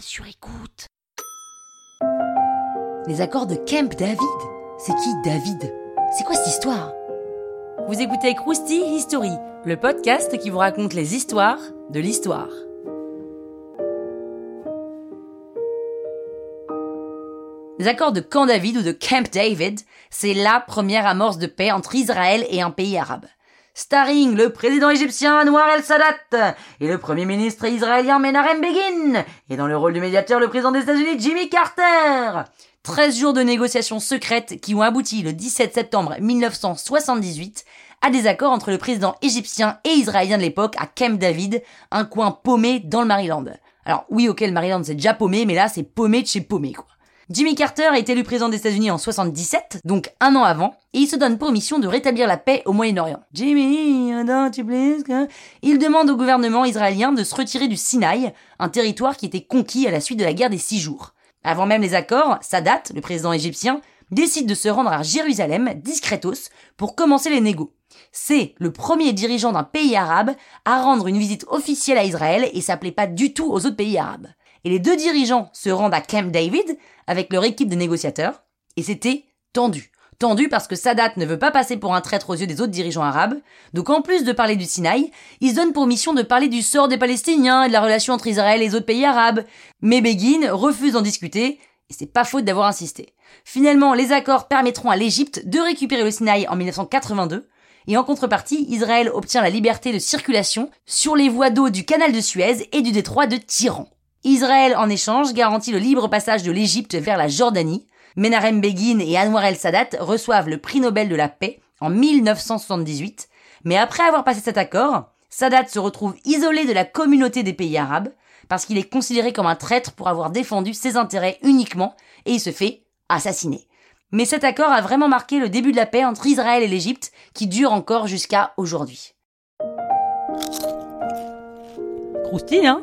sur écoute. Les accords de Camp David C'est qui David? C'est quoi cette histoire? Vous écoutez Krusty History, le podcast qui vous raconte les histoires de l'histoire. Les accords de Camp David ou de Camp David, c'est la première amorce de paix entre Israël et un pays arabe starring le président égyptien Anwar el-Sadat et le premier ministre israélien Menachem Begin, et dans le rôle du médiateur le président des États-Unis Jimmy Carter. 13 jours de négociations secrètes qui ont abouti le 17 septembre 1978 à des accords entre le président égyptien et israélien de l'époque à Camp David, un coin paumé dans le Maryland. Alors oui, ok, le Maryland c'est déjà paumé, mais là c'est paumé de chez paumé quoi. Jimmy Carter est élu président des États-Unis en 77, donc un an avant, et il se donne pour mission de rétablir la paix au Moyen-Orient. Jimmy, don't you please? Il demande au gouvernement israélien de se retirer du Sinaï, un territoire qui était conquis à la suite de la guerre des six jours. Avant même les accords, Sadat, le président égyptien, décide de se rendre à Jérusalem, discretos, pour commencer les négos. C'est le premier dirigeant d'un pays arabe à rendre une visite officielle à Israël et s'appelait pas du tout aux autres pays arabes. Et les deux dirigeants se rendent à Camp David avec leur équipe de négociateurs, et c'était tendu. Tendu parce que Sadat ne veut pas passer pour un traître aux yeux des autres dirigeants arabes, donc en plus de parler du Sinaï, il se donne pour mission de parler du sort des Palestiniens et de la relation entre Israël et les autres pays arabes. Mais Begin refuse d'en discuter, et c'est pas faute d'avoir insisté. Finalement, les accords permettront à l'Égypte de récupérer le Sinaï en 1982, et en contrepartie, Israël obtient la liberté de circulation sur les voies d'eau du canal de Suez et du détroit de Tyran. Israël, en échange, garantit le libre passage de l'Égypte vers la Jordanie. Menachem Begin et Anwar el-Sadat reçoivent le prix Nobel de la paix en 1978. Mais après avoir passé cet accord, Sadat se retrouve isolé de la communauté des pays arabes parce qu'il est considéré comme un traître pour avoir défendu ses intérêts uniquement et il se fait assassiner. Mais cet accord a vraiment marqué le début de la paix entre Israël et l'Égypte qui dure encore jusqu'à aujourd'hui. Croustille, hein?